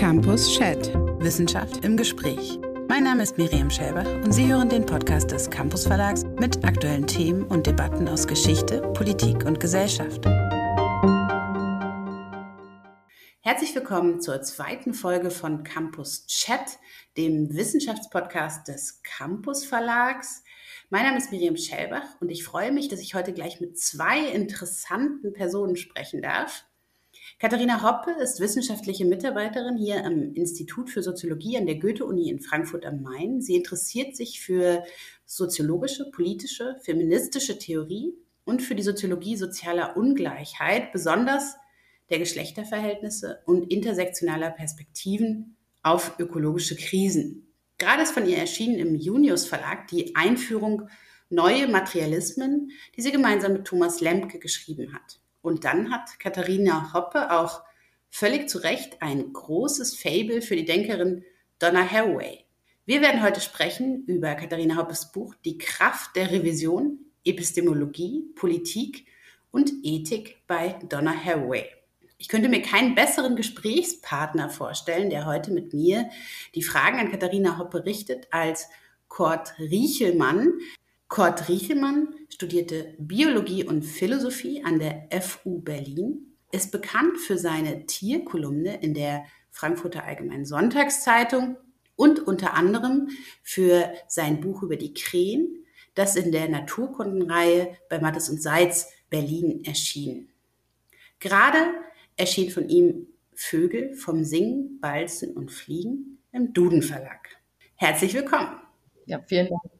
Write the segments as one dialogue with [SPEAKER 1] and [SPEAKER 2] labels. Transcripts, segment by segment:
[SPEAKER 1] Campus Chat. Wissenschaft im Gespräch. Mein Name ist Miriam Schäber und Sie hören den Podcast des Campus Verlags mit aktuellen Themen und Debatten aus Geschichte, Politik und Gesellschaft. Herzlich willkommen zur zweiten Folge von Campus Chat, dem Wissenschaftspodcast des Campus Verlags. Mein Name ist Miriam Schellbach und ich freue mich, dass ich heute gleich mit zwei interessanten Personen sprechen darf. Katharina Hoppe ist wissenschaftliche Mitarbeiterin hier am Institut für Soziologie an der Goethe-Uni in Frankfurt am Main. Sie interessiert sich für soziologische, politische, feministische Theorie und für die Soziologie sozialer Ungleichheit, besonders der Geschlechterverhältnisse und intersektionaler Perspektiven auf ökologische Krisen. Gerade ist von ihr erschienen im Junius Verlag die Einführung Neue Materialismen, die sie gemeinsam mit Thomas Lemke geschrieben hat. Und dann hat Katharina Hoppe auch völlig zu Recht ein großes Fable für die Denkerin Donna Haraway. Wir werden heute sprechen über Katharina Hoppes Buch Die Kraft der Revision, Epistemologie, Politik und Ethik bei Donna Haraway. Ich könnte mir keinen besseren Gesprächspartner vorstellen, der heute mit mir die Fragen an Katharina Hoppe richtet, als Kurt Riechelmann. Kurt Riechelmann studierte Biologie und Philosophie an der FU Berlin, ist bekannt für seine Tierkolumne in der Frankfurter Allgemeinen Sonntagszeitung und unter anderem für sein Buch über die Krähen, das in der Naturkundenreihe bei Mattes und Seitz Berlin erschien. Gerade erschien von ihm Vögel vom Singen, Balzen und Fliegen im Duden Verlag. Herzlich willkommen.
[SPEAKER 2] Ja, vielen Dank.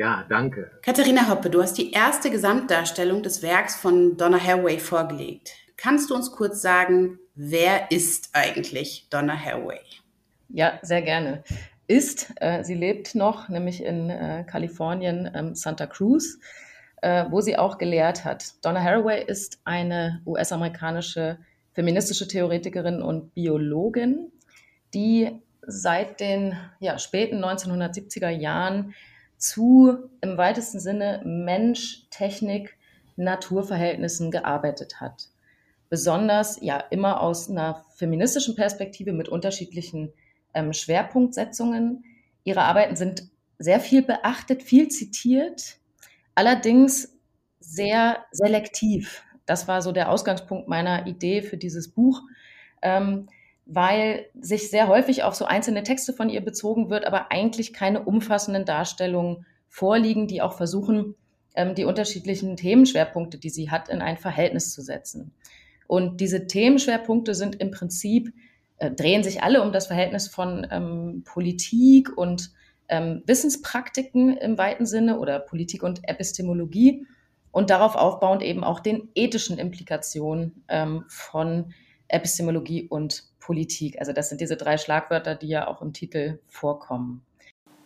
[SPEAKER 3] Ja, danke.
[SPEAKER 1] Katharina Hoppe, du hast die erste Gesamtdarstellung des Werks von Donna Haraway vorgelegt. Kannst du uns kurz sagen, wer ist eigentlich Donna Haraway?
[SPEAKER 2] Ja, sehr gerne. Ist, äh, sie lebt noch, nämlich in äh, Kalifornien, ähm, Santa Cruz, äh, wo sie auch gelehrt hat. Donna Haraway ist eine US-amerikanische feministische Theoretikerin und Biologin, die seit den ja, späten 1970er Jahren zu im weitesten Sinne Mensch, Technik, Naturverhältnissen gearbeitet hat. Besonders ja immer aus einer feministischen Perspektive mit unterschiedlichen ähm, Schwerpunktsetzungen. Ihre Arbeiten sind sehr viel beachtet, viel zitiert, allerdings sehr selektiv. Das war so der Ausgangspunkt meiner Idee für dieses Buch. Ähm, weil sich sehr häufig auf so einzelne Texte von ihr bezogen wird, aber eigentlich keine umfassenden Darstellungen vorliegen, die auch versuchen, ähm, die unterschiedlichen Themenschwerpunkte, die sie hat, in ein Verhältnis zu setzen. Und diese Themenschwerpunkte sind im Prinzip, äh, drehen sich alle um das Verhältnis von ähm, Politik und ähm, Wissenspraktiken im weiten Sinne oder Politik und Epistemologie und darauf aufbauend eben auch den ethischen Implikationen ähm, von Epistemologie und Politik. Also das sind diese drei Schlagwörter, die ja auch im Titel vorkommen.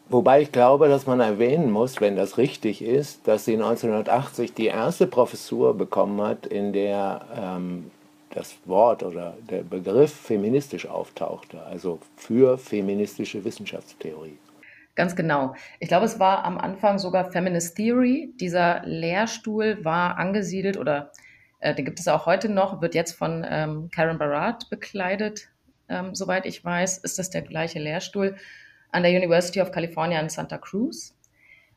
[SPEAKER 3] Wobei ich glaube, dass man erwähnen muss, wenn das richtig ist, dass sie 1980 die erste Professur bekommen hat, in der ähm, das Wort oder der Begriff feministisch auftauchte, also für feministische Wissenschaftstheorie.
[SPEAKER 2] Ganz genau. Ich glaube, es war am Anfang sogar Feminist Theory. Dieser Lehrstuhl war angesiedelt oder äh, den gibt es auch heute noch, wird jetzt von ähm, Karen Barat bekleidet. Ähm, soweit ich weiß, ist das der gleiche Lehrstuhl an der University of California in Santa Cruz,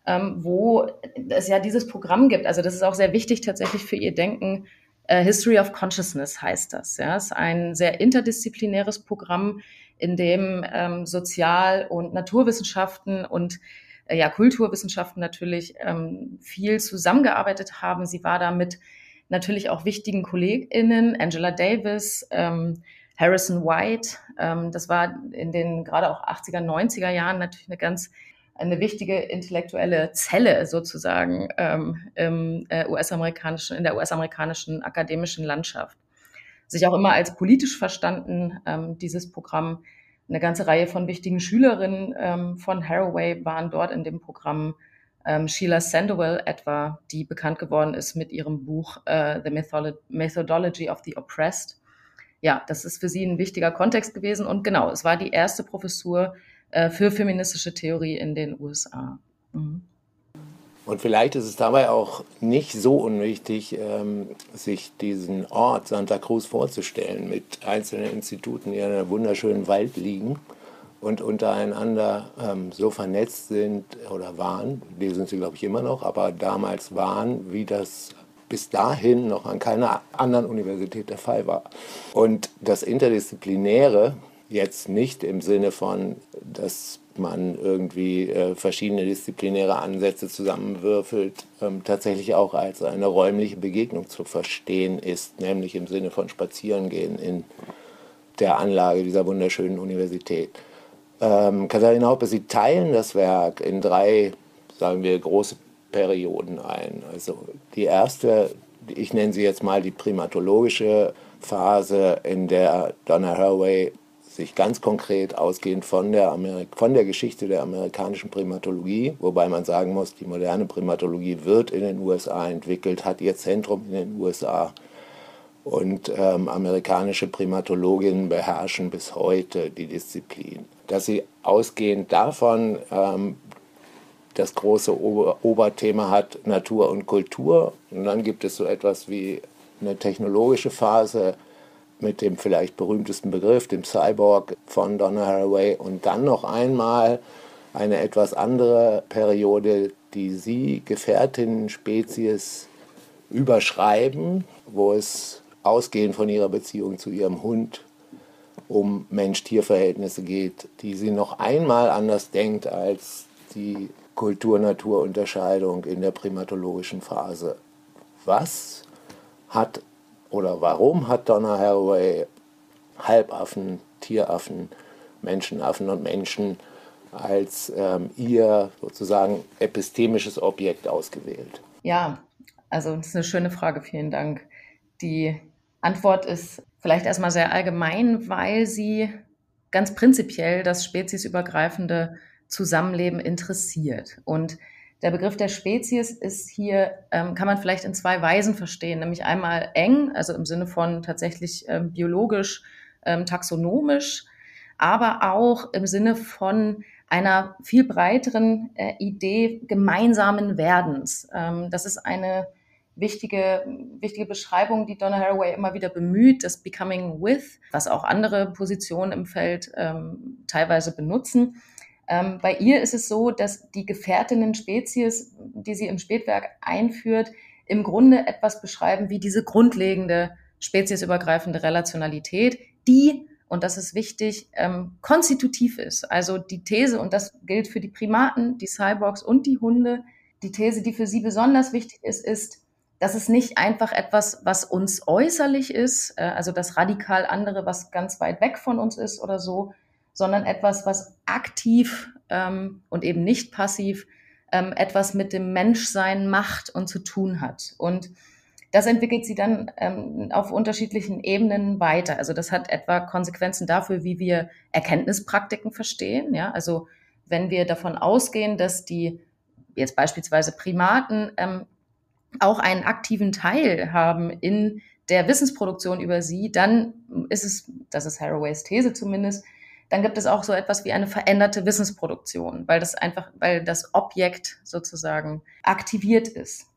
[SPEAKER 2] ähm, wo es ja dieses Programm gibt. Also das ist auch sehr wichtig tatsächlich für ihr Denken. Äh, History of Consciousness heißt das. Ja, es ist ein sehr interdisziplinäres Programm, in dem ähm, Sozial- und Naturwissenschaften und äh, ja, Kulturwissenschaften natürlich ähm, viel zusammengearbeitet haben. Sie war da mit natürlich auch wichtigen KollegInnen, Angela Davis, ähm, Harrison White. Ähm, das war in den gerade auch 80er, 90er Jahren natürlich eine ganz eine wichtige intellektuelle Zelle sozusagen ähm, im äh, US-amerikanischen, in der US-amerikanischen akademischen Landschaft. Sich auch immer als politisch verstanden, ähm, dieses Programm. Eine ganze Reihe von wichtigen Schülerinnen ähm, von Haraway waren dort in dem Programm ähm, Sheila Sandoval etwa, die bekannt geworden ist mit ihrem Buch äh, The Method Methodology of the Oppressed. Ja, das ist für sie ein wichtiger Kontext gewesen. Und genau, es war die erste Professur äh, für feministische Theorie in den USA. Mhm.
[SPEAKER 3] Und vielleicht ist es dabei auch nicht so unwichtig, ähm, sich diesen Ort Santa Cruz vorzustellen mit einzelnen Instituten, die in einem wunderschönen Wald liegen und untereinander ähm, so vernetzt sind oder waren, die sind sie glaube ich immer noch, aber damals waren, wie das bis dahin noch an keiner anderen Universität der Fall war. Und das Interdisziplinäre, jetzt nicht im Sinne von, dass man irgendwie äh, verschiedene disziplinäre Ansätze zusammenwürfelt, ähm, tatsächlich auch als eine räumliche Begegnung zu verstehen ist, nämlich im Sinne von Spazierengehen in der Anlage dieser wunderschönen Universität. Ähm, Katharina Hoppe, Sie teilen das Werk in drei, sagen wir, große Perioden ein. Also die erste, ich nenne sie jetzt mal die primatologische Phase, in der Donna Haraway sich ganz konkret ausgehend von der, Amerik von der Geschichte der amerikanischen Primatologie, wobei man sagen muss, die moderne Primatologie wird in den USA entwickelt, hat ihr Zentrum in den USA und ähm, amerikanische Primatologinnen beherrschen bis heute die Disziplin. Dass sie ausgehend davon ähm, das große Ober Oberthema hat Natur und Kultur. Und dann gibt es so etwas wie eine technologische Phase mit dem vielleicht berühmtesten Begriff, dem Cyborg von Donna Haraway. Und dann noch einmal eine etwas andere Periode, die sie Gefährtinnen-Spezies überschreiben, wo es ausgehend von ihrer Beziehung zu ihrem Hund um Mensch-Tier-Verhältnisse geht, die sie noch einmal anders denkt als die Kultur-Natur-Unterscheidung in der primatologischen Phase. Was hat oder warum hat Donna Haraway Halbaffen, Tieraffen, Menschenaffen und Menschen als ähm, ihr sozusagen epistemisches Objekt ausgewählt?
[SPEAKER 2] Ja, also das ist eine schöne Frage, vielen Dank. Die Antwort ist vielleicht erstmal sehr allgemein, weil sie ganz prinzipiell das speziesübergreifende Zusammenleben interessiert. Und der Begriff der Spezies ist hier, ähm, kann man vielleicht in zwei Weisen verstehen, nämlich einmal eng, also im Sinne von tatsächlich ähm, biologisch, ähm, taxonomisch, aber auch im Sinne von einer viel breiteren äh, Idee gemeinsamen Werdens. Ähm, das ist eine wichtige, wichtige Beschreibung, die Donna Haraway immer wieder bemüht, das Becoming With, was auch andere Positionen im Feld ähm, teilweise benutzen. Ähm, bei ihr ist es so, dass die Gefährtinnen-Spezies, die sie im Spätwerk einführt, im Grunde etwas beschreiben wie diese grundlegende speziesübergreifende Relationalität, die, und das ist wichtig, ähm, konstitutiv ist. Also die These, und das gilt für die Primaten, die Cyborgs und die Hunde, die These, die für sie besonders wichtig ist, ist, dass es nicht einfach etwas, was uns äußerlich ist, äh, also das radikal andere, was ganz weit weg von uns ist oder so, sondern etwas, was aktiv ähm, und eben nicht passiv ähm, etwas mit dem Menschsein macht und zu tun hat. Und das entwickelt sie dann ähm, auf unterschiedlichen Ebenen weiter. Also das hat etwa Konsequenzen dafür, wie wir Erkenntnispraktiken verstehen. Ja, also wenn wir davon ausgehen, dass die jetzt beispielsweise Primaten ähm, auch einen aktiven Teil haben in der Wissensproduktion über sie, dann ist es, das ist Haraways These zumindest, dann gibt es auch so etwas wie eine veränderte Wissensproduktion, weil das einfach, weil das Objekt sozusagen aktiviert ist.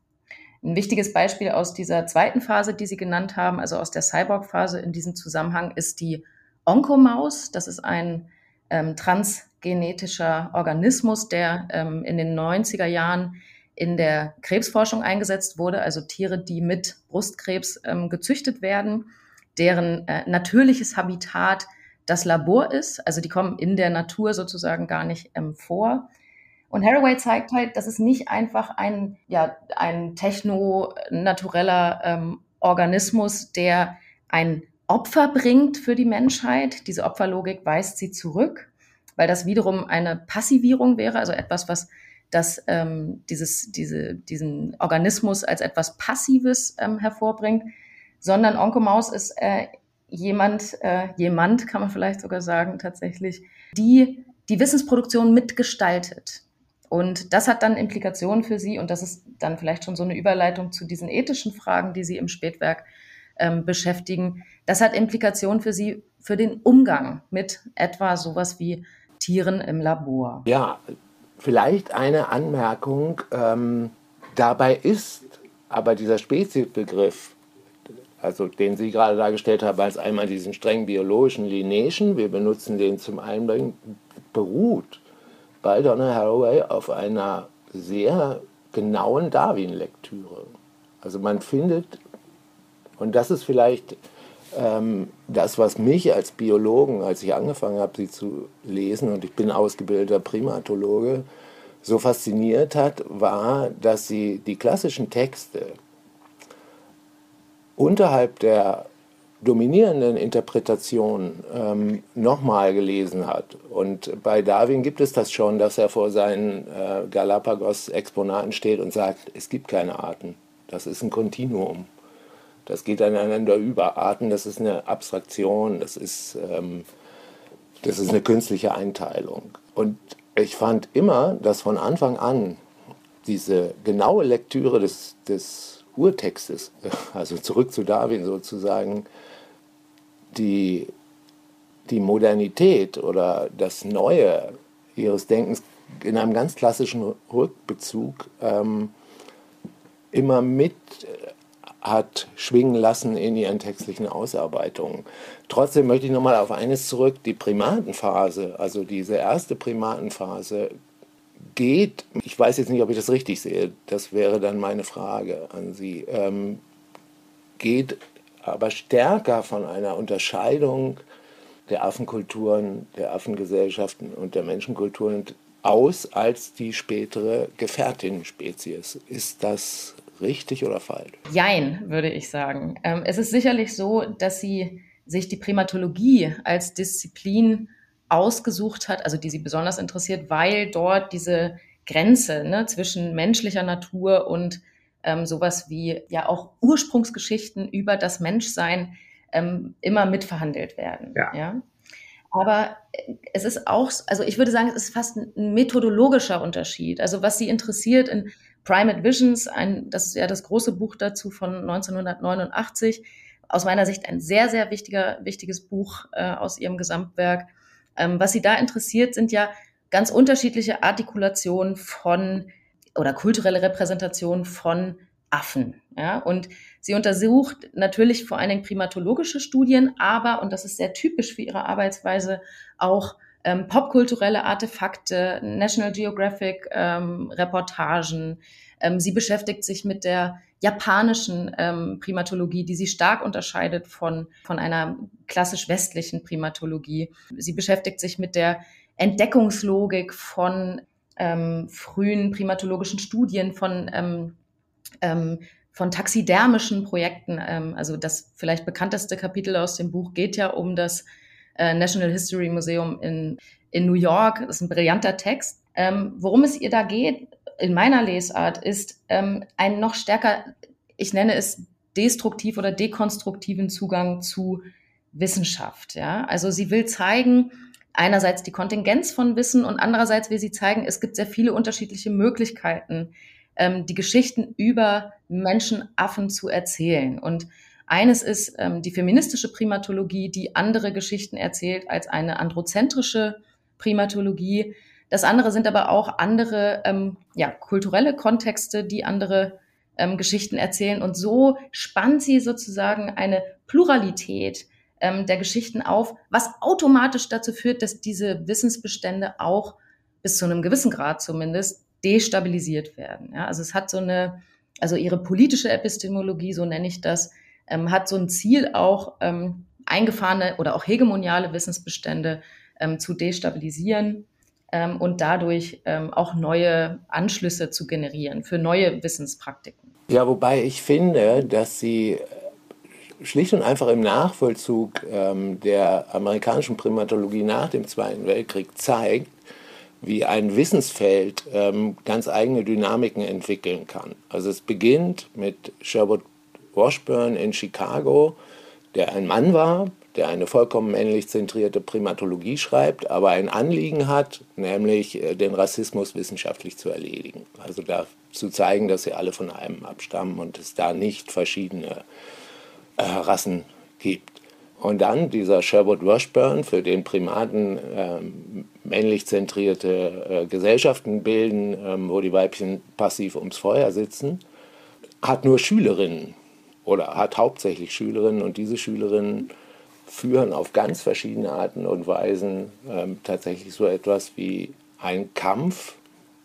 [SPEAKER 2] Ein wichtiges Beispiel aus dieser zweiten Phase, die Sie genannt haben, also aus der Cyborg-Phase in diesem Zusammenhang, ist die Onkomaus. Das ist ein ähm, transgenetischer Organismus, der ähm, in den 90er Jahren in der Krebsforschung eingesetzt wurde, also Tiere, die mit Brustkrebs ähm, gezüchtet werden, deren äh, natürliches Habitat das Labor ist. Also die kommen in der Natur sozusagen gar nicht ähm, vor. Und Haraway zeigt halt, dass es nicht einfach ein, ja, ein techno-natureller ähm, Organismus, der ein Opfer bringt für die Menschheit. Diese Opferlogik weist sie zurück, weil das wiederum eine Passivierung wäre, also etwas, was das, ähm, dieses, diese, diesen Organismus als etwas Passives ähm, hervorbringt, sondern Onkomaus ist äh, jemand, äh, jemand kann man vielleicht sogar sagen, tatsächlich, die die Wissensproduktion mitgestaltet. Und das hat dann Implikationen für sie und das ist dann vielleicht schon so eine Überleitung zu diesen ethischen Fragen, die sie im Spätwerk ähm, beschäftigen. Das hat Implikationen für sie für den Umgang mit etwa sowas wie Tieren im Labor.
[SPEAKER 3] Ja, vielleicht eine Anmerkung. Ähm dabei ist aber dieser Speziesbegriff, also den Sie gerade dargestellt haben, als einmal diesen streng biologischen Linnaeischen, wir benutzen den zum Einbringen, beruht bei Donna Haraway auf einer sehr genauen Darwin-Lektüre. Also man findet, und das ist vielleicht das, was mich als Biologen, als ich angefangen habe, sie zu lesen, und ich bin ausgebildeter Primatologe, so fasziniert hat, war, dass sie die klassischen Texte unterhalb der dominierenden Interpretation ähm, nochmal gelesen hat. Und bei Darwin gibt es das schon, dass er vor seinen äh, Galapagos-Exponaten steht und sagt, es gibt keine Arten. Das ist ein Kontinuum. Das geht aneinander über. Arten, das ist eine Abstraktion, das ist, ähm, das ist eine künstliche Einteilung. Und ich fand immer, dass von Anfang an diese genaue Lektüre des, des Urtextes, also zurück zu Darwin sozusagen, die, die Modernität oder das Neue ihres Denkens in einem ganz klassischen Rückbezug ähm, immer mit hat schwingen lassen in ihren textlichen Ausarbeitungen. Trotzdem möchte ich nochmal auf eines zurück, die Primatenphase, also diese erste Primatenphase geht, ich weiß jetzt nicht, ob ich das richtig sehe, das wäre dann meine Frage an Sie, ähm, geht aber stärker von einer Unterscheidung der Affenkulturen, der Affengesellschaften und der Menschenkulturen aus als die spätere Gefährtinnenspezies. Ist das richtig oder falsch?
[SPEAKER 2] Jein, würde ich sagen. Ähm, es ist sicherlich so, dass sie sich die Primatologie als Disziplin ausgesucht hat, also die sie besonders interessiert, weil dort diese Grenze ne, zwischen menschlicher Natur und ähm, sowas wie ja auch Ursprungsgeschichten über das Menschsein ähm, immer mitverhandelt werden. Ja. ja? Aber äh, es ist auch, also ich würde sagen, es ist fast ein methodologischer Unterschied. Also was sie interessiert in Primate Visions, ein, das ist ja das große Buch dazu von 1989, aus meiner Sicht ein sehr, sehr wichtiger, wichtiges Buch äh, aus ihrem Gesamtwerk. Ähm, was sie da interessiert, sind ja ganz unterschiedliche Artikulationen von oder kulturelle Repräsentationen von Affen. Ja? Und sie untersucht natürlich vor allen Dingen primatologische Studien, aber, und das ist sehr typisch für ihre Arbeitsweise, auch ähm, popkulturelle Artefakte, National Geographic ähm, Reportagen. Ähm, sie beschäftigt sich mit der japanischen ähm, Primatologie, die sie stark unterscheidet von, von einer klassisch westlichen Primatologie. Sie beschäftigt sich mit der Entdeckungslogik von ähm, frühen primatologischen Studien, von, ähm, ähm, von taxidermischen Projekten. Ähm, also das vielleicht bekannteste Kapitel aus dem Buch geht ja um das äh, National History Museum in, in New York. Das ist ein brillanter Text. Ähm, worum es ihr da geht, in meiner Lesart, ist ähm, ein noch stärker, ich nenne es destruktiv oder dekonstruktiven Zugang zu Wissenschaft. Ja? Also sie will zeigen, einerseits die Kontingenz von Wissen und andererseits will sie zeigen, es gibt sehr viele unterschiedliche Möglichkeiten, ähm, die Geschichten über Menschenaffen zu erzählen. Und eines ist ähm, die feministische Primatologie, die andere Geschichten erzählt als eine androzentrische Primatologie. Das andere sind aber auch andere ähm, ja, kulturelle Kontexte, die andere ähm, Geschichten erzählen. Und so spannt sie sozusagen eine Pluralität ähm, der Geschichten auf, was automatisch dazu führt, dass diese Wissensbestände auch bis zu einem gewissen Grad zumindest destabilisiert werden. Ja, also es hat so eine, also ihre politische Epistemologie, so nenne ich das, ähm, hat so ein Ziel auch ähm, eingefahrene oder auch hegemoniale Wissensbestände ähm, zu destabilisieren ähm, und dadurch ähm, auch neue Anschlüsse zu generieren für neue Wissenspraktiken.
[SPEAKER 3] Ja, wobei ich finde, dass sie schlicht und einfach im Nachvollzug ähm, der amerikanischen Primatologie nach dem Zweiten Weltkrieg zeigt, wie ein Wissensfeld ähm, ganz eigene Dynamiken entwickeln kann. Also es beginnt mit Sherwood Washburn in Chicago, der ein Mann war, der eine vollkommen männlich zentrierte Primatologie schreibt, aber ein Anliegen hat, nämlich äh, den Rassismus wissenschaftlich zu erledigen. Also da zu zeigen, dass sie alle von einem abstammen und es da nicht verschiedene äh, Rassen gibt. Und dann dieser Sherwood Washburn, für den Primaten ähm, männlich zentrierte äh, Gesellschaften bilden, ähm, wo die Weibchen passiv ums Feuer sitzen, hat nur Schülerinnen oder hat hauptsächlich Schülerinnen und diese Schülerinnen führen auf ganz verschiedene Arten und Weisen ähm, tatsächlich so etwas wie einen Kampf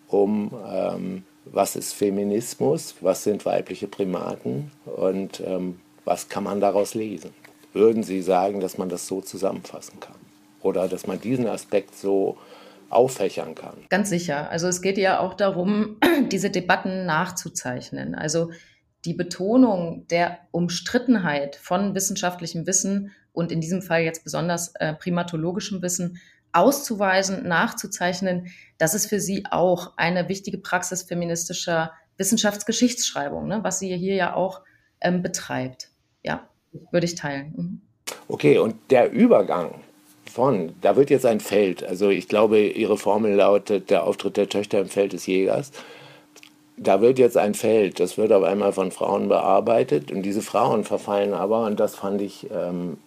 [SPEAKER 3] um, ähm, was ist Feminismus, was sind weibliche Primaten und ähm, was kann man daraus lesen. Würden Sie sagen, dass man das so zusammenfassen kann? Oder dass man diesen Aspekt so auffächern kann?
[SPEAKER 2] Ganz sicher. Also es geht ja auch darum, diese Debatten nachzuzeichnen. Also die Betonung der Umstrittenheit von wissenschaftlichem Wissen und in diesem Fall jetzt besonders äh, primatologischem Wissen auszuweisen, nachzuzeichnen, das ist für sie auch eine wichtige Praxis feministischer Wissenschaftsgeschichtsschreibung, ne, was sie hier ja auch ähm, betreibt. Ja, würde ich teilen. Mhm.
[SPEAKER 3] Okay, und der Übergang von, da wird jetzt ein Feld, also ich glaube, Ihre Formel lautet, der Auftritt der Töchter im Feld des Jägers da wird jetzt ein Feld, das wird auf einmal von Frauen bearbeitet und diese Frauen verfallen aber, und das fand ich, ähm,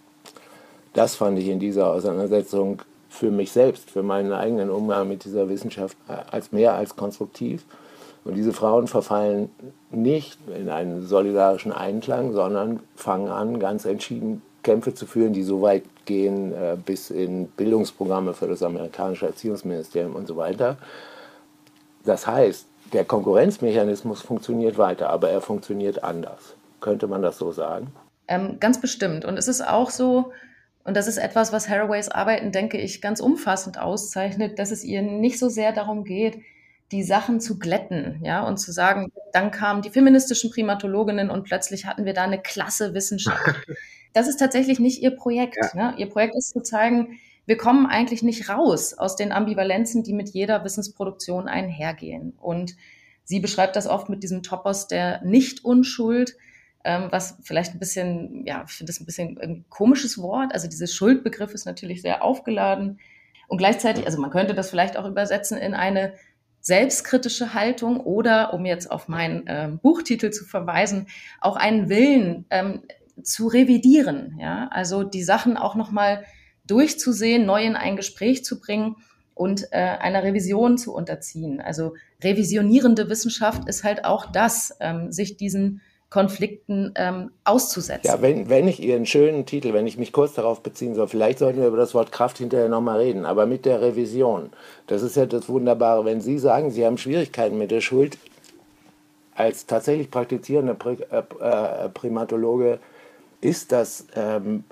[SPEAKER 3] das fand ich in dieser Auseinandersetzung für mich selbst, für meinen eigenen Umgang mit dieser Wissenschaft äh, als mehr als konstruktiv. Und diese Frauen verfallen nicht in einen solidarischen Einklang, sondern fangen an, ganz entschieden Kämpfe zu führen, die so weit gehen äh, bis in Bildungsprogramme für das amerikanische Erziehungsministerium und so weiter. Das heißt, der Konkurrenzmechanismus funktioniert weiter, aber er funktioniert anders. Könnte man das so sagen?
[SPEAKER 2] Ähm, ganz bestimmt. Und es ist auch so, und das ist etwas, was Haraways Arbeiten, denke ich, ganz umfassend auszeichnet, dass es ihr nicht so sehr darum geht, die Sachen zu glätten, ja, und zu sagen, dann kamen die feministischen Primatologinnen und plötzlich hatten wir da eine klasse Wissenschaft. Das ist tatsächlich nicht ihr Projekt. Ja. Ne? Ihr Projekt ist zu zeigen, wir kommen eigentlich nicht raus aus den Ambivalenzen, die mit jeder Wissensproduktion einhergehen. Und sie beschreibt das oft mit diesem Topos der Nicht-Unschuld, ähm, was vielleicht ein bisschen, ja, ich finde das ein bisschen ein komisches Wort. Also dieser Schuldbegriff ist natürlich sehr aufgeladen. Und gleichzeitig, also man könnte das vielleicht auch übersetzen in eine selbstkritische Haltung oder, um jetzt auf meinen ähm, Buchtitel zu verweisen, auch einen Willen ähm, zu revidieren. Ja, also die Sachen auch nochmal mal durchzusehen, neu in ein Gespräch zu bringen und äh, einer Revision zu unterziehen. Also revisionierende Wissenschaft ist halt auch das, ähm, sich diesen Konflikten ähm, auszusetzen.
[SPEAKER 3] Ja, wenn, wenn ich Ihren schönen Titel, wenn ich mich kurz darauf beziehen soll, vielleicht sollten wir über das Wort Kraft hinterher nochmal reden, aber mit der Revision, das ist ja das Wunderbare, wenn Sie sagen, Sie haben Schwierigkeiten mit der Schuld, als tatsächlich praktizierender äh, äh, Primatologe ist das ähm,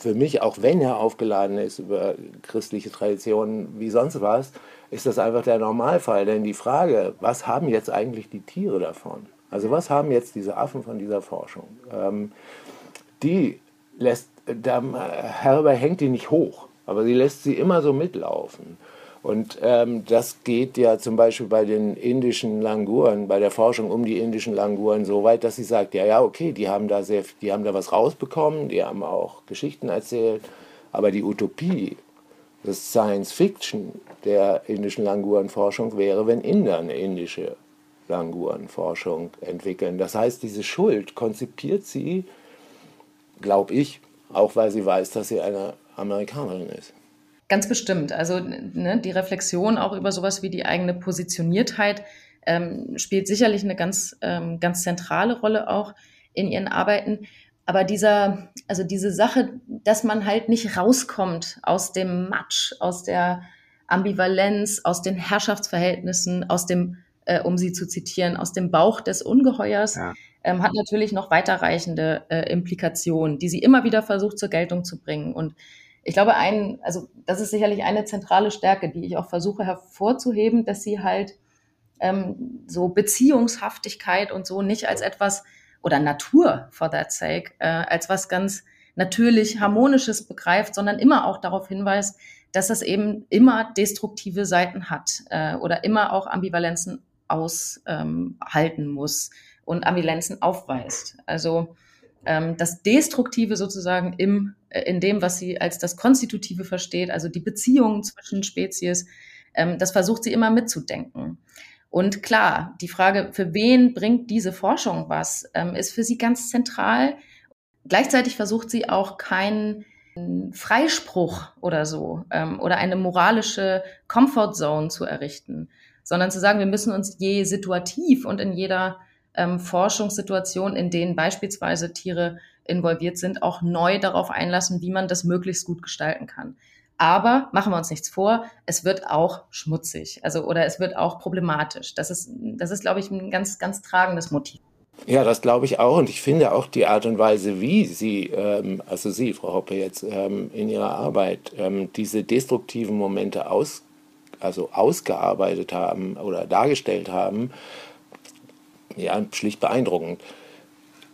[SPEAKER 3] für mich, auch wenn er aufgeladen ist über christliche Traditionen wie sonst was, ist das einfach der Normalfall. Denn die Frage, was haben jetzt eigentlich die Tiere davon? Also was haben jetzt diese Affen von dieser Forschung? Ähm, die lässt, da, Herber hängt die nicht hoch, aber sie lässt sie immer so mitlaufen. Und ähm, das geht ja zum Beispiel bei den indischen Languren, bei der Forschung um die indischen Languren so weit, dass sie sagt, ja, ja, okay, die haben da sehr, die haben da was rausbekommen, die haben auch Geschichten erzählt, aber die Utopie, das Science Fiction der indischen Langurenforschung wäre, wenn Inder eine indische Langurenforschung entwickeln. Das heißt, diese Schuld konzipiert sie, glaube ich, auch weil sie weiß, dass sie eine Amerikanerin ist.
[SPEAKER 2] Ganz bestimmt. Also ne, die Reflexion auch über sowas wie die eigene Positioniertheit ähm, spielt sicherlich eine ganz, ähm, ganz zentrale Rolle auch in ihren Arbeiten. Aber dieser, also diese Sache, dass man halt nicht rauskommt aus dem Matsch, aus der Ambivalenz, aus den Herrschaftsverhältnissen, aus dem, äh, um sie zu zitieren, aus dem Bauch des Ungeheuers, ja. ähm, hat natürlich noch weiterreichende äh, Implikationen, die sie immer wieder versucht zur Geltung zu bringen. Und ich glaube, ein, also das ist sicherlich eine zentrale Stärke, die ich auch versuche hervorzuheben, dass sie halt ähm, so Beziehungshaftigkeit und so nicht als etwas oder Natur for that sake äh, als was ganz natürlich harmonisches begreift, sondern immer auch darauf hinweist, dass das eben immer destruktive Seiten hat äh, oder immer auch Ambivalenzen aushalten ähm, muss und Ambivalenzen aufweist. Also ähm, das Destruktive sozusagen im, äh, in dem, was sie als das Konstitutive versteht, also die Beziehungen zwischen Spezies, ähm, das versucht sie immer mitzudenken. Und klar, die Frage, für wen bringt diese Forschung was, ähm, ist für sie ganz zentral. Gleichzeitig versucht sie auch keinen Freispruch oder so ähm, oder eine moralische Comfortzone zu errichten, sondern zu sagen, wir müssen uns je situativ und in jeder ähm, Forschungssituation, in denen beispielsweise Tiere involviert sind, auch neu darauf einlassen, wie man das möglichst gut gestalten kann. Aber machen wir uns nichts vor, es wird auch schmutzig, also oder es wird auch problematisch. Das ist, das ist, glaube ich, ein ganz, ganz tragendes Motiv.
[SPEAKER 3] Ja, das glaube ich auch. Und ich finde auch die Art und Weise, wie Sie, ähm, also Sie, Frau Hoppe, jetzt ähm, in Ihrer Arbeit ähm, diese destruktiven Momente aus, also ausgearbeitet haben oder dargestellt haben, ja, schlicht beeindruckend.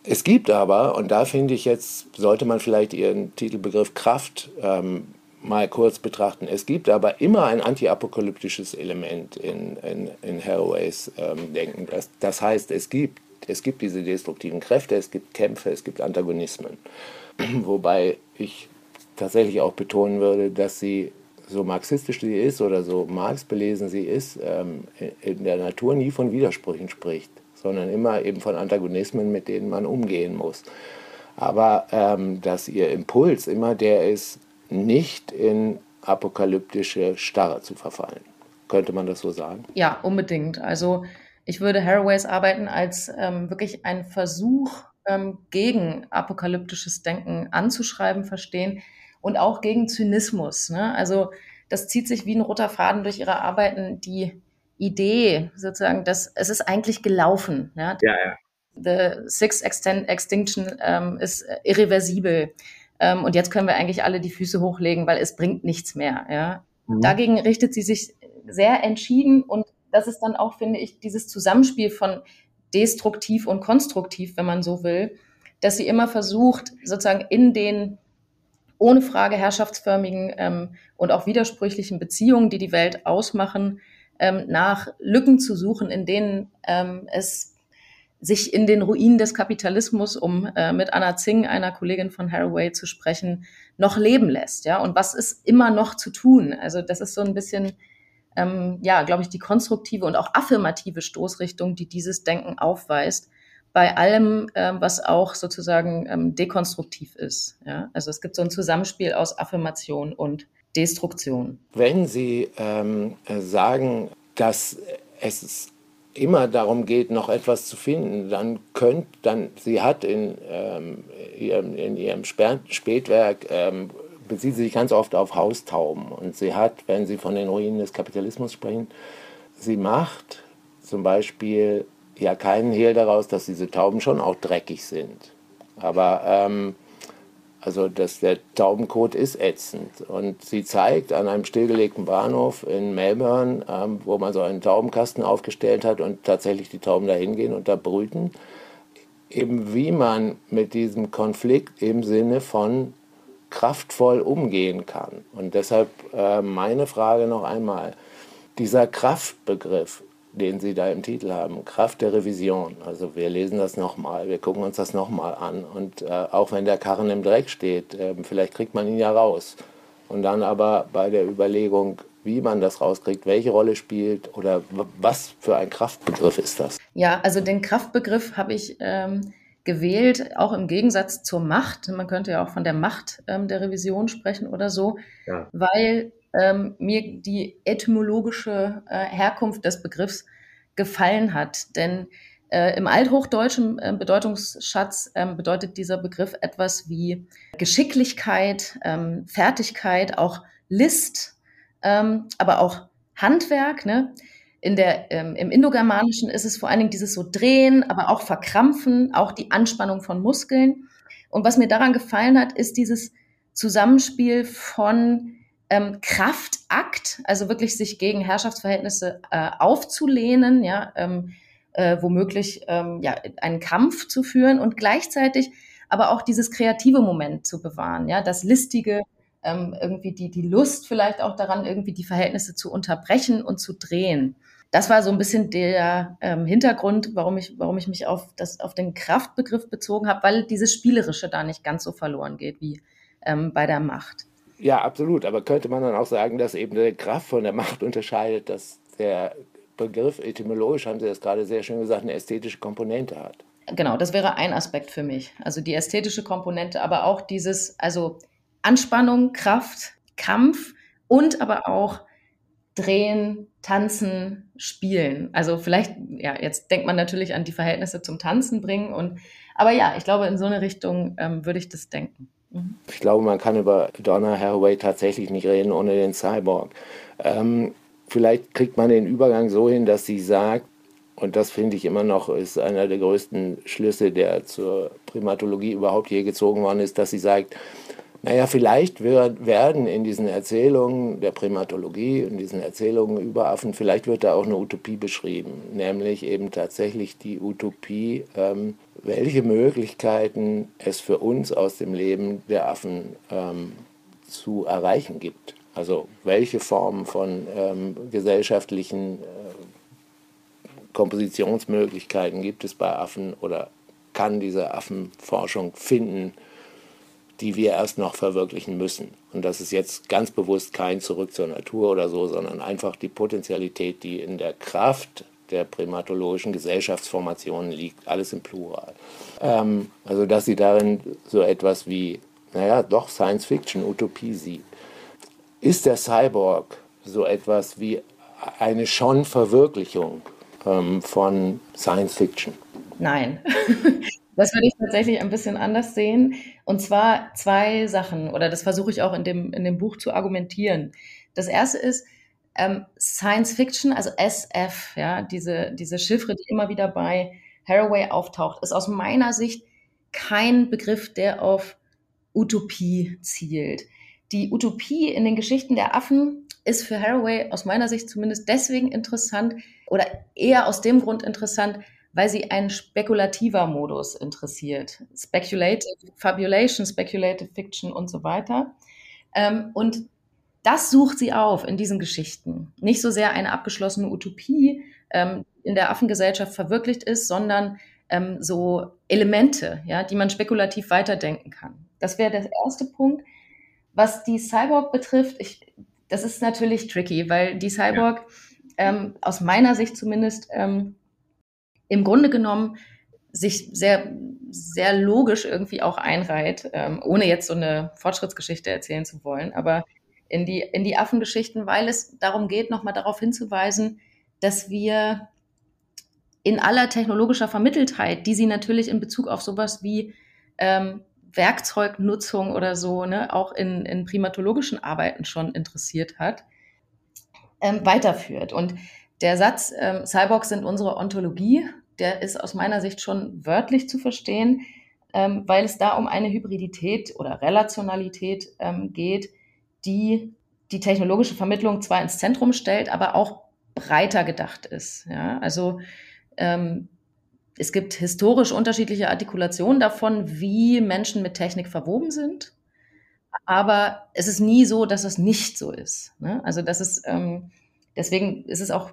[SPEAKER 3] Es gibt aber, und da finde ich jetzt, sollte man vielleicht Ihren Titelbegriff Kraft ähm, mal kurz betrachten. Es gibt aber immer ein antiapokalyptisches Element in, in, in Haraways ähm, Denken. Das, das heißt, es gibt es gibt diese destruktiven Kräfte, es gibt Kämpfe, es gibt Antagonismen. Wobei ich tatsächlich auch betonen würde, dass sie, so marxistisch sie ist oder so Marx belesen sie ist, ähm, in der Natur nie von Widersprüchen spricht, sondern immer eben von Antagonismen, mit denen man umgehen muss. Aber ähm, dass ihr Impuls immer der ist, nicht in apokalyptische Starre zu verfallen. Könnte man das so sagen?
[SPEAKER 2] Ja, unbedingt. Also ich würde Haraways Arbeiten als ähm, wirklich einen Versuch ähm, gegen apokalyptisches Denken anzuschreiben verstehen und auch gegen Zynismus. Ne? Also das zieht sich wie ein roter Faden durch ihre Arbeiten, die Idee sozusagen, dass es ist eigentlich gelaufen. Ja, ja. ja. The Sixth Extinction ähm, ist irreversibel. Ähm, und jetzt können wir eigentlich alle die Füße hochlegen, weil es bringt nichts mehr. Ja? Mhm. Dagegen richtet sie sich sehr entschieden und das ist dann auch, finde ich, dieses Zusammenspiel von destruktiv und konstruktiv, wenn man so will, dass sie immer versucht, sozusagen in den ohne Frage herrschaftsförmigen ähm, und auch widersprüchlichen Beziehungen, die die Welt ausmachen, ähm, nach Lücken zu suchen, in denen ähm, es sich in den Ruinen des Kapitalismus, um äh, mit Anna Zing, einer Kollegin von Haraway, zu sprechen, noch leben lässt. Ja, und was ist immer noch zu tun? Also das ist so ein bisschen ähm, ja, glaube ich, die konstruktive und auch affirmative Stoßrichtung, die dieses Denken aufweist, bei allem, ähm, was auch sozusagen ähm, dekonstruktiv ist. Ja? Also es gibt so ein Zusammenspiel aus Affirmation und Destruktion.
[SPEAKER 3] Wenn Sie ähm, sagen, dass es immer darum geht, noch etwas zu finden, dann könnt, dann sie hat in, ähm, ihrem, in ihrem Spätwerk ähm, bezieht sich ganz oft auf Haustauben. Und sie hat, wenn sie von den Ruinen des Kapitalismus sprechen, sie macht zum Beispiel ja keinen Hehl daraus, dass diese Tauben schon auch dreckig sind. Aber ähm, also dass der Taubenkot ist ätzend. Und sie zeigt an einem stillgelegten Bahnhof in Melbourne, ähm, wo man so einen Taubenkasten aufgestellt hat und tatsächlich die Tauben da hingehen und da brüten, eben wie man mit diesem Konflikt im Sinne von kraftvoll umgehen kann. Und deshalb äh, meine Frage noch einmal, dieser Kraftbegriff, den Sie da im Titel haben, Kraft der Revision, also wir lesen das nochmal, wir gucken uns das nochmal an und äh, auch wenn der Karren im Dreck steht, äh, vielleicht kriegt man ihn ja raus. Und dann aber bei der Überlegung, wie man das rauskriegt, welche Rolle spielt oder was für ein Kraftbegriff ist das?
[SPEAKER 2] Ja, also den Kraftbegriff habe ich ähm, gewählt, auch im Gegensatz zur Macht. Man könnte ja auch von der Macht ähm, der Revision sprechen oder so, ja. weil ähm, mir die etymologische äh, Herkunft des Begriffs gefallen hat. Denn äh, im althochdeutschen äh, Bedeutungsschatz ähm, bedeutet dieser Begriff etwas wie Geschicklichkeit, ähm, Fertigkeit, auch List, ähm, aber auch Handwerk. Ne? In der, ähm, Im Indogermanischen ist es vor allen Dingen dieses so Drehen, aber auch Verkrampfen, auch die Anspannung von Muskeln. Und was mir daran gefallen hat, ist dieses Zusammenspiel von ähm, Kraftakt, also wirklich sich gegen Herrschaftsverhältnisse äh, aufzulehnen, ja, ähm, äh, womöglich ähm, ja, einen Kampf zu führen und gleichzeitig aber auch dieses kreative Moment zu bewahren, ja, das listige, ähm, irgendwie die, die Lust vielleicht auch daran, irgendwie die Verhältnisse zu unterbrechen und zu drehen das war so ein bisschen der ähm, Hintergrund, warum ich, warum ich mich auf, das, auf den Kraftbegriff bezogen habe, weil dieses Spielerische da nicht ganz so verloren geht wie ähm, bei der Macht.
[SPEAKER 3] Ja, absolut. Aber könnte man dann auch sagen, dass eben die Kraft von der Macht unterscheidet, dass der Begriff etymologisch, haben Sie das gerade sehr schön gesagt, eine ästhetische Komponente hat?
[SPEAKER 2] Genau, das wäre ein Aspekt für mich. Also die ästhetische Komponente, aber auch dieses, also Anspannung, Kraft, Kampf und aber auch Drehen, Tanzen, Spielen. Also vielleicht, ja, jetzt denkt man natürlich an die Verhältnisse zum Tanzen bringen und, aber ja, ich glaube, in so eine Richtung ähm, würde ich das denken.
[SPEAKER 3] Mhm. Ich glaube, man kann über Donna Haraway tatsächlich nicht reden ohne den Cyborg. Ähm, vielleicht kriegt man den Übergang so hin, dass sie sagt, und das finde ich immer noch, ist einer der größten Schlüsse, der zur Primatologie überhaupt je gezogen worden ist, dass sie sagt, naja, vielleicht wird, werden in diesen Erzählungen der Primatologie, in diesen Erzählungen über Affen, vielleicht wird da auch eine Utopie beschrieben, nämlich eben tatsächlich die Utopie, ähm, welche Möglichkeiten es für uns aus dem Leben der Affen ähm, zu erreichen gibt. Also welche Formen von ähm, gesellschaftlichen äh, Kompositionsmöglichkeiten gibt es bei Affen oder kann diese Affenforschung finden, die wir erst noch verwirklichen müssen. Und das ist jetzt ganz bewusst kein Zurück zur Natur oder so, sondern einfach die Potentialität, die in der Kraft der primatologischen Gesellschaftsformationen liegt, alles im Plural. Ähm, also dass sie darin so etwas wie, naja, doch Science-Fiction, Utopie sieht. Ist der Cyborg so etwas wie eine schon Verwirklichung ähm, von Science-Fiction?
[SPEAKER 2] Nein. Das würde ich tatsächlich ein bisschen anders sehen. Und zwar zwei Sachen, oder das versuche ich auch in dem, in dem Buch zu argumentieren. Das erste ist ähm, Science Fiction, also SF, ja, diese, diese Chiffre, die immer wieder bei Haraway auftaucht, ist aus meiner Sicht kein Begriff, der auf Utopie zielt. Die Utopie in den Geschichten der Affen ist für Haraway aus meiner Sicht zumindest deswegen interessant oder eher aus dem Grund interessant, weil sie einen spekulativer Modus interessiert. Speculative Fabulation, Speculative Fiction und so weiter. Ähm, und das sucht sie auf in diesen Geschichten. Nicht so sehr eine abgeschlossene Utopie ähm, in der Affengesellschaft verwirklicht ist, sondern ähm, so Elemente, ja, die man spekulativ weiterdenken kann. Das wäre der erste Punkt. Was die Cyborg betrifft, ich, das ist natürlich tricky, weil die Cyborg ja. ähm, aus meiner Sicht zumindest ähm, im Grunde genommen sich sehr, sehr logisch irgendwie auch einreiht, ähm, ohne jetzt so eine Fortschrittsgeschichte erzählen zu wollen, aber in die, in die Affengeschichten, weil es darum geht, nochmal darauf hinzuweisen, dass wir in aller technologischer Vermitteltheit, die sie natürlich in Bezug auf sowas wie ähm, Werkzeugnutzung oder so, ne, auch in, in primatologischen Arbeiten schon interessiert hat, ähm, weiterführt. Und der Satz, ähm, Cyborgs sind unsere Ontologie, der ist aus meiner Sicht schon wörtlich zu verstehen, ähm, weil es da um eine Hybridität oder Relationalität ähm, geht, die die technologische Vermittlung zwar ins Zentrum stellt, aber auch breiter gedacht ist. Ja? Also ähm, es gibt historisch unterschiedliche Artikulationen davon, wie Menschen mit Technik verwoben sind. Aber es ist nie so, dass es nicht so ist. Ne? Also das ist ähm, deswegen ist es auch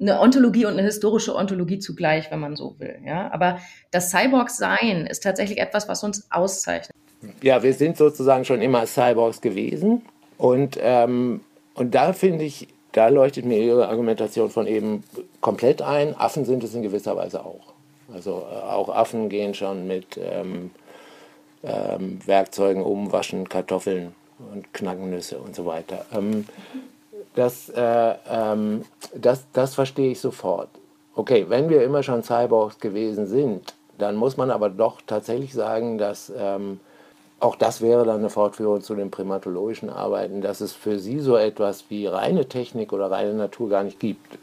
[SPEAKER 2] eine Ontologie und eine historische Ontologie zugleich, wenn man so will. Ja? Aber das Cyborg-Sein ist tatsächlich etwas, was uns auszeichnet.
[SPEAKER 3] Ja, wir sind sozusagen schon immer Cyborgs gewesen. Und, ähm, und da finde ich, da leuchtet mir Ihre Argumentation von eben komplett ein. Affen sind es in gewisser Weise auch. Also äh, auch Affen gehen schon mit ähm, ähm, Werkzeugen um, waschen Kartoffeln und knacken Nüsse und so weiter. Ähm, das, äh, ähm, das, das verstehe ich sofort. Okay, wenn wir immer schon Cyborgs gewesen sind, dann muss man aber doch tatsächlich sagen, dass ähm, auch das wäre dann eine Fortführung zu den primatologischen Arbeiten, dass es für Sie so etwas wie reine Technik oder reine Natur gar nicht gibt.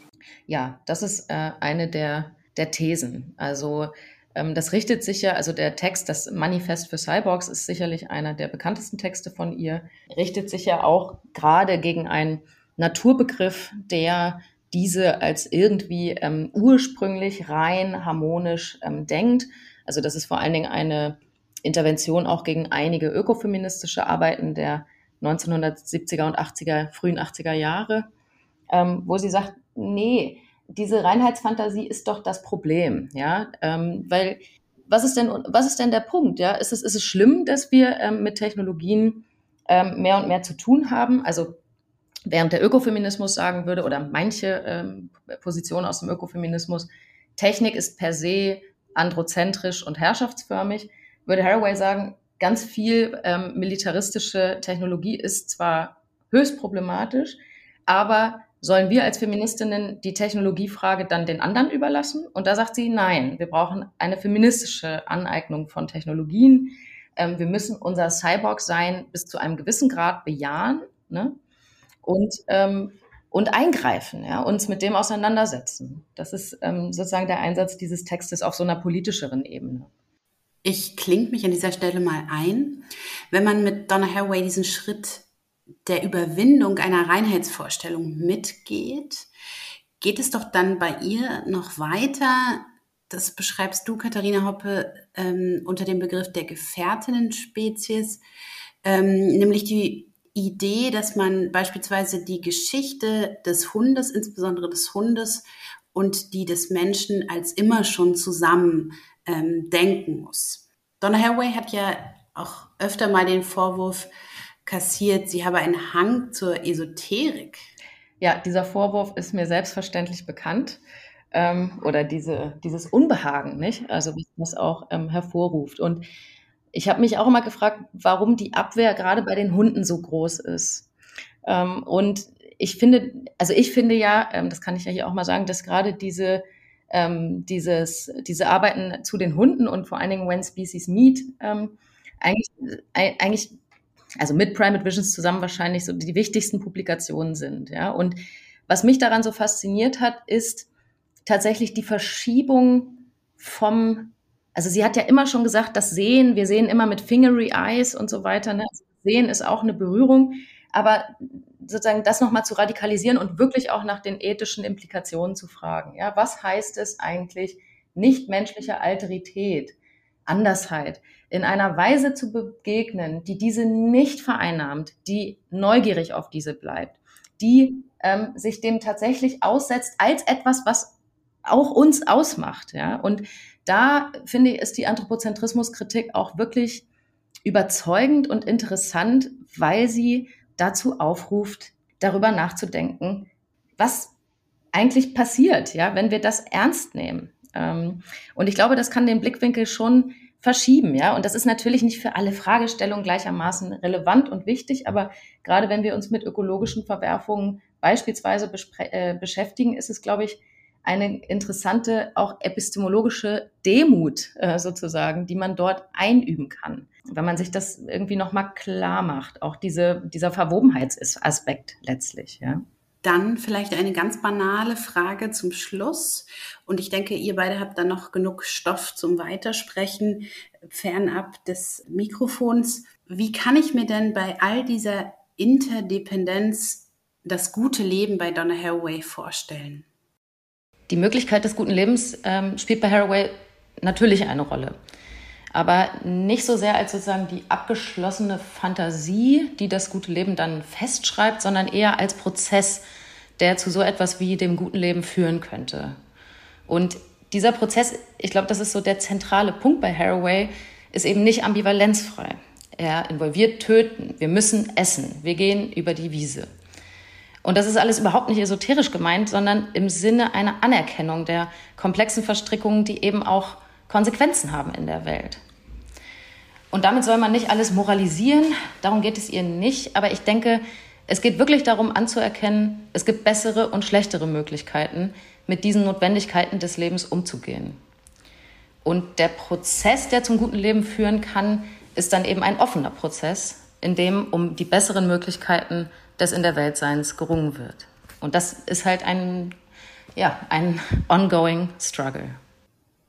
[SPEAKER 2] Ja, das ist äh, eine der, der Thesen. Also ähm, das richtet sich ja, also der Text, das Manifest für Cyborgs ist sicherlich einer der bekanntesten Texte von ihr, richtet sich ja auch gerade gegen ein Naturbegriff, der diese als irgendwie ähm, ursprünglich rein harmonisch ähm, denkt. Also das ist vor allen Dingen eine Intervention auch gegen einige ökofeministische Arbeiten der 1970er und 80er, frühen 80er Jahre, ähm, wo sie sagt, nee, diese Reinheitsfantasie ist doch das Problem, ja, ähm, weil was ist denn, was ist denn der Punkt, ja? Ist es, ist es schlimm, dass wir ähm, mit Technologien ähm, mehr und mehr zu tun haben? Also während der Ökofeminismus sagen würde, oder manche ähm, Positionen aus dem Ökofeminismus, Technik ist per se androzentrisch und herrschaftsförmig, würde Haraway sagen, ganz viel ähm, militaristische Technologie ist zwar höchst problematisch, aber sollen wir als Feministinnen die Technologiefrage dann den anderen überlassen? Und da sagt sie, nein, wir brauchen eine feministische Aneignung von Technologien. Ähm, wir müssen unser Cyborg-Sein bis zu einem gewissen Grad bejahen ne? und, ähm, und eingreifen, ja, uns mit dem auseinandersetzen. Das ist ähm, sozusagen der Einsatz dieses Textes auf so einer politischeren Ebene.
[SPEAKER 1] Ich klinge mich an dieser Stelle mal ein. Wenn man mit Donna Haraway diesen Schritt der Überwindung einer Reinheitsvorstellung mitgeht, geht es doch dann bei ihr noch weiter. Das beschreibst du, Katharina Hoppe, ähm, unter dem Begriff der Gefährtinnen-Spezies, ähm, nämlich die Idee, dass man beispielsweise die Geschichte des Hundes, insbesondere des Hundes und die des Menschen als immer schon zusammen ähm, denken muss. Donna Haraway hat ja auch öfter mal den Vorwurf kassiert, sie habe einen Hang zur Esoterik.
[SPEAKER 2] Ja, dieser Vorwurf ist mir selbstverständlich bekannt. Ähm, oder diese, dieses Unbehagen, nicht? Also, wie das auch ähm, hervorruft. Und ich habe mich auch immer gefragt, warum die Abwehr gerade bei den Hunden so groß ist. Ähm, und ich finde, also ich finde ja, ähm, das kann ich ja hier auch mal sagen, dass gerade diese, ähm, dieses, diese Arbeiten zu den Hunden und vor allen Dingen When Species Meet ähm, eigentlich, äh, eigentlich also mit Primate Visions zusammen wahrscheinlich so die wichtigsten Publikationen sind. Ja? Und was mich daran so fasziniert hat, ist tatsächlich die Verschiebung vom, also sie hat ja immer schon gesagt, das Sehen, wir sehen immer mit Fingery Eyes und so weiter. Ne? Also Sehen ist auch eine Berührung, aber sozusagen das nochmal zu radikalisieren und wirklich auch nach den ethischen Implikationen zu fragen. Ja, was heißt es eigentlich, nichtmenschliche Alterität, Andersheit? in einer Weise zu begegnen, die diese nicht vereinnahmt, die neugierig auf diese bleibt, die ähm, sich dem tatsächlich aussetzt als etwas, was auch uns ausmacht. Ja? Und da finde ich, ist die Anthropozentrismuskritik auch wirklich überzeugend und interessant, weil sie dazu aufruft, darüber nachzudenken, was eigentlich passiert, ja, wenn wir das ernst nehmen. Ähm, und ich glaube, das kann den Blickwinkel schon verschieben, ja. Und das ist natürlich nicht für alle Fragestellungen gleichermaßen relevant und wichtig, aber gerade wenn wir uns mit ökologischen Verwerfungen beispielsweise äh, beschäftigen, ist es, glaube ich, eine interessante, auch epistemologische Demut äh, sozusagen, die man dort einüben kann, wenn man sich das irgendwie nochmal klar macht, auch diese, dieser Verwobenheitsaspekt letztlich, ja.
[SPEAKER 1] Dann vielleicht eine ganz banale Frage zum Schluss. Und ich denke, ihr beide habt dann noch genug Stoff zum Weitersprechen fernab des Mikrofons. Wie kann ich mir denn bei all dieser Interdependenz das gute Leben bei Donna Haraway vorstellen?
[SPEAKER 2] Die Möglichkeit des guten Lebens ähm, spielt bei Haraway natürlich eine Rolle. Aber nicht so sehr als sozusagen die abgeschlossene Fantasie, die das gute Leben dann festschreibt, sondern eher als Prozess, der zu so etwas wie dem guten Leben führen könnte. Und dieser Prozess, ich glaube, das ist so der zentrale Punkt bei Haraway, ist eben nicht ambivalenzfrei. Er involviert Töten, wir müssen essen, wir gehen über die Wiese. Und das ist alles überhaupt nicht esoterisch gemeint, sondern im Sinne einer Anerkennung der komplexen Verstrickungen, die eben auch Konsequenzen haben in der Welt. Und damit soll man nicht alles moralisieren, darum geht es ihr nicht, aber ich denke, es geht wirklich darum anzuerkennen, es gibt bessere und schlechtere Möglichkeiten, mit diesen Notwendigkeiten des Lebens umzugehen. Und der Prozess, der zum guten Leben führen kann, ist dann eben ein offener Prozess, in dem um die besseren Möglichkeiten des in der Weltseins gerungen wird. Und das ist halt ein, ja, ein ongoing struggle.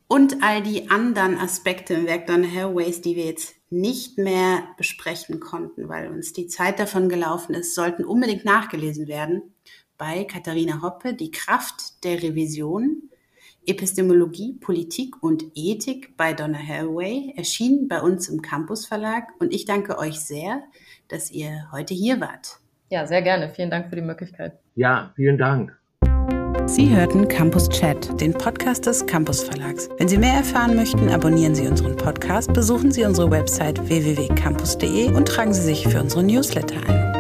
[SPEAKER 1] Und all die anderen Aspekte im Werk Donna Haraways, die wir jetzt nicht mehr besprechen konnten, weil uns die Zeit davon gelaufen ist, sollten unbedingt nachgelesen werden bei Katharina Hoppe, Die Kraft der Revision, Epistemologie, Politik und Ethik bei Donna Haraway, erschienen bei uns im Campus Verlag. Und ich danke euch sehr, dass ihr heute hier wart.
[SPEAKER 2] Ja, sehr gerne. Vielen Dank für die Möglichkeit.
[SPEAKER 3] Ja, vielen Dank.
[SPEAKER 1] Sie hörten Campus Chat, den Podcast des Campus Verlags. Wenn Sie mehr erfahren möchten, abonnieren Sie unseren Podcast, besuchen Sie unsere Website www.campus.de und tragen Sie sich für unsere Newsletter ein.